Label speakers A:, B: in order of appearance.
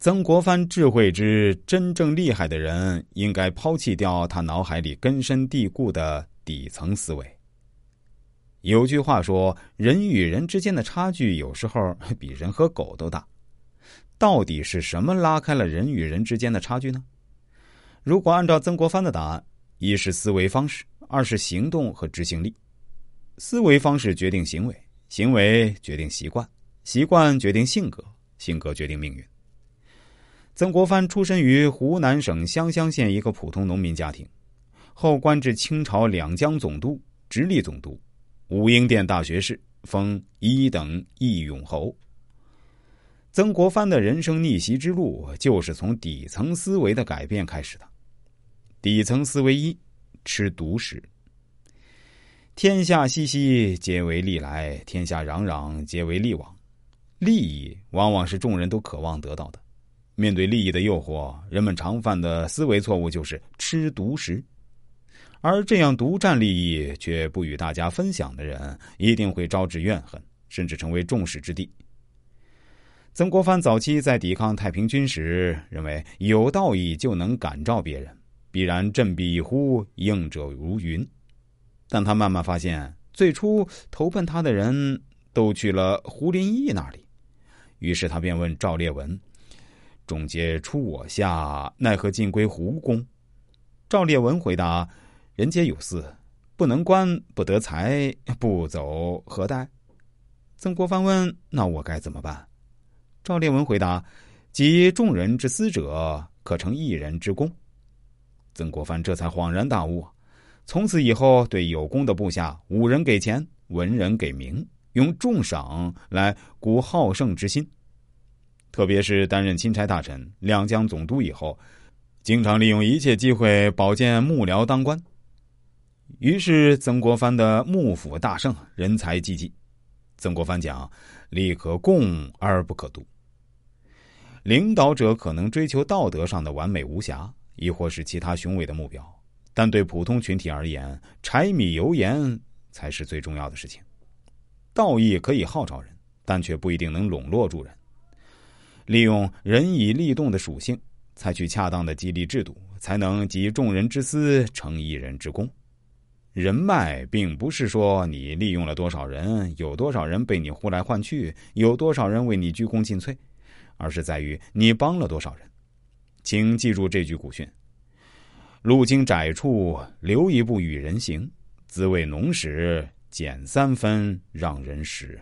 A: 曾国藩智慧之真正厉害的人，应该抛弃掉他脑海里根深蒂固的底层思维。有句话说：“人与人之间的差距，有时候比人和狗都大。”到底是什么拉开了人与人之间的差距呢？如果按照曾国藩的答案，一是思维方式，二是行动和执行力。思维方式决定行为，行为决定习惯，习惯决定性格，性格决定命运。曾国藩出身于湖南省湘乡县一个普通农民家庭，后官至清朝两江总督、直隶总督。武英殿大学士，封一等义勇侯。曾国藩的人生逆袭之路，就是从底层思维的改变开始的。底层思维一：吃独食。天下熙熙，皆为利来；天下攘攘，皆为利往。利益往往是众人都渴望得到的。面对利益的诱惑，人们常犯的思维错误就是吃独食。而这样独占利益却不与大家分享的人，一定会招致怨恨，甚至成为众矢之的。曾国藩早期在抵抗太平军时，认为有道义就能感召别人，必然振臂一呼，应者如云。但他慢慢发现，最初投奔他的人都去了胡林翼那里，于是他便问赵烈文：“众皆出我下，奈何尽归胡公？”赵烈文回答。人皆有私，不能官，不得财，不走何待？曾国藩问：“那我该怎么办？”赵烈文回答：“集众人之私者，可成一人之功。”曾国藩这才恍然大悟，从此以后，对有功的部下，武人给钱，文人给名，用重赏来鼓好胜之心。特别是担任钦差大臣、两江总督以后，经常利用一切机会保荐幕僚当官。于是，曾国藩的幕府大盛，人才济济。曾国藩讲：“利可共而不可独。”领导者可能追求道德上的完美无瑕，亦或是其他雄伟的目标，但对普通群体而言，柴米油盐才是最重要的事情。道义可以号召人，但却不一定能笼络住人。利用人以利动的属性，采取恰当的激励制度，才能集众人之私，成一人之功。人脉并不是说你利用了多少人，有多少人被你呼来唤去，有多少人为你鞠躬尽瘁，而是在于你帮了多少人。请记住这句古训：路经窄处留一步与人行，滋味浓时减三分让人食。